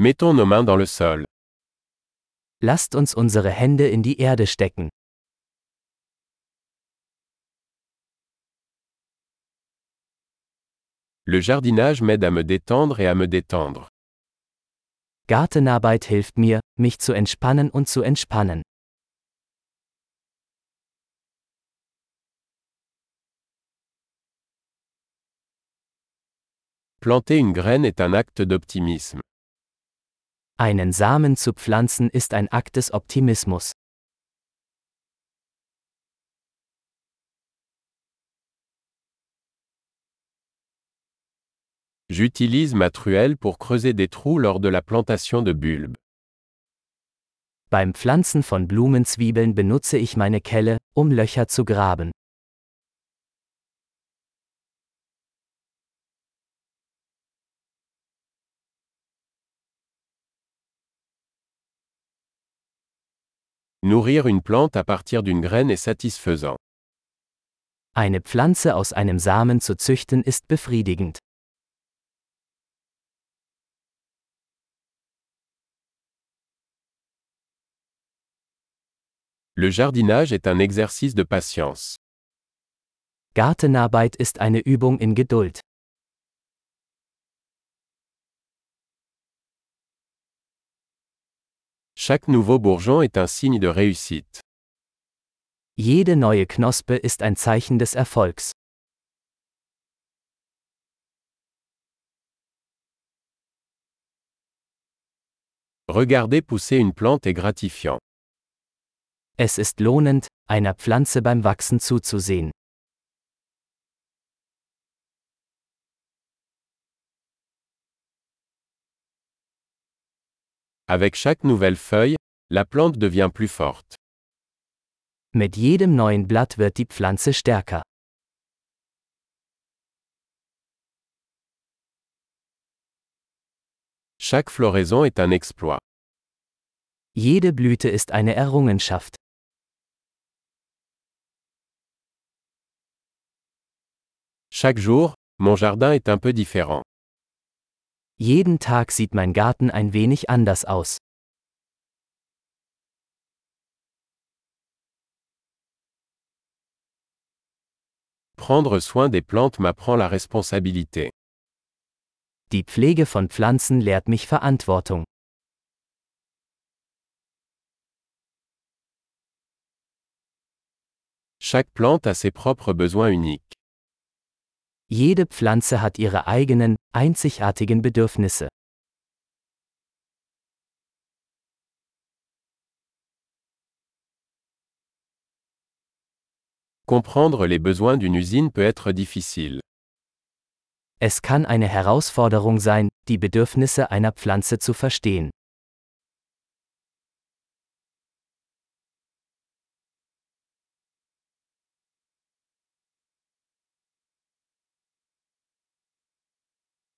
Mettons nos mains dans le sol. Lasst uns unsere Hände in die Erde stecken. Le jardinage m'aide à me détendre et à me détendre. Gartenarbeit hilft mir, mich zu entspannen und zu entspannen. Planter une graine est un acte d'optimisme. Einen Samen zu pflanzen ist ein Akt des Optimismus. J'utilise ma truelle pour creuser des trous lors de la plantation de bulbes. Beim Pflanzen von Blumenzwiebeln benutze ich meine Kelle, um Löcher zu graben. Nourrir une plante à partir d'une graine est satisfaisant. Eine Pflanze aus einem Samen zu züchten ist befriedigend. Le jardinage est un exercice de patience. Gartenarbeit ist eine Übung in Geduld. Chaque nouveau bourgeon est un signe de réussite. Jede neue Knospe ist ein Zeichen des Erfolgs. Regarder pousser une plante est gratifiant. Es ist lohnend, einer Pflanze beim Wachsen zuzusehen. Avec chaque nouvelle feuille, la plante devient plus forte. Mit jedem neuen Blatt wird die Pflanze stärker. Chaque floraison est un exploit. Jede Blüte ist eine Errungenschaft. Chaque jour, mon jardin est un peu différent. Jeden Tag sieht mein Garten ein wenig anders aus. Prendre soin des plantes m'apprend la responsabilité. Die Pflege von Pflanzen lehrt mich Verantwortung. Chaque plante a ses propres besoins uniques. Jede Pflanze hat ihre eigenen, einzigartigen Bedürfnisse. Comprendre les besoins d'une usine peut être difficile. Es kann eine Herausforderung sein, die Bedürfnisse einer Pflanze zu verstehen.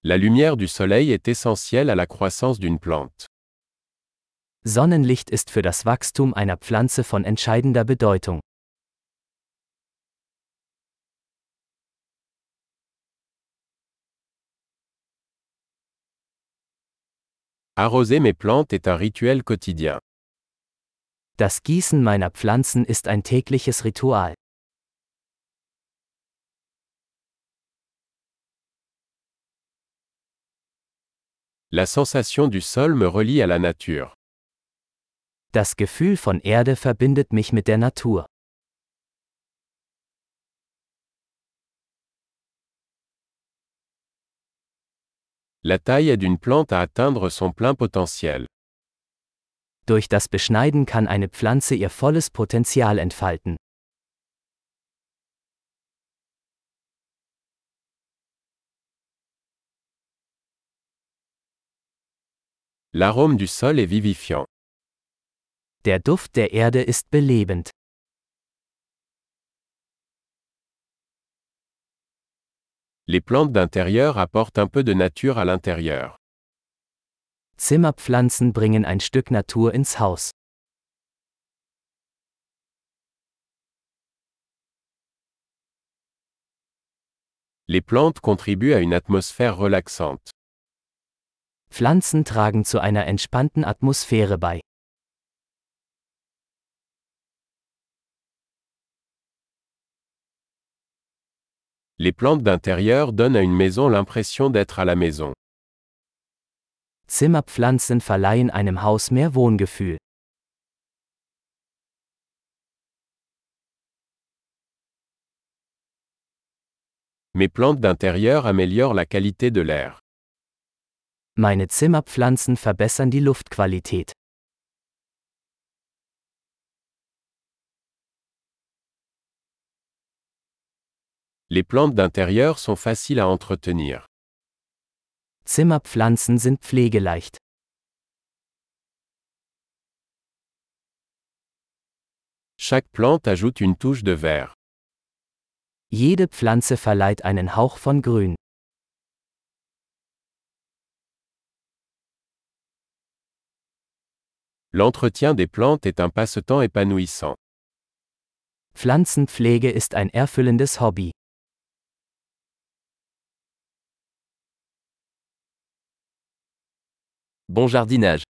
La lumière du soleil est essentielle à la croissance d'une plante. Sonnenlicht ist für das Wachstum einer Pflanze von entscheidender Bedeutung. Arroser mes plantes est un rituel quotidien. Das Gießen meiner Pflanzen ist ein tägliches Ritual. La sensation du sol me relie à la nature. Das Gefühl von Erde verbindet mich mit der Natur. La taille aide une plante à atteindre son plein potentiel. Durch das Beschneiden kann eine Pflanze ihr volles Potenzial entfalten. L'arôme du sol est vivifiant. Der Duft der Erde ist belebend. Les plantes d'intérieur apportent un peu de nature à l'intérieur. Zimmerpflanzen bringen ein Stück Natur ins Haus. Les plantes contribuent à une atmosphère relaxante. Pflanzen tragen zu einer entspannten Atmosphäre bei. Les plantes d'intérieur donnent à une maison l'impression d'être à la maison. Zimmerpflanzen verleihen einem Haus mehr Wohngefühl. Mes plantes d'intérieur améliorent la qualité de l'air. Meine Zimmerpflanzen verbessern die Luftqualität. Les plantes d'intérieur sont faciles à entretenir. Zimmerpflanzen sind pflegeleicht. Chaque plante ajoute une touche de vert. Jede Pflanze verleiht einen Hauch von Grün. L'entretien des plantes est un passe-temps épanouissant. Pflanzenpflege ist ein erfüllendes Hobby. Bon jardinage.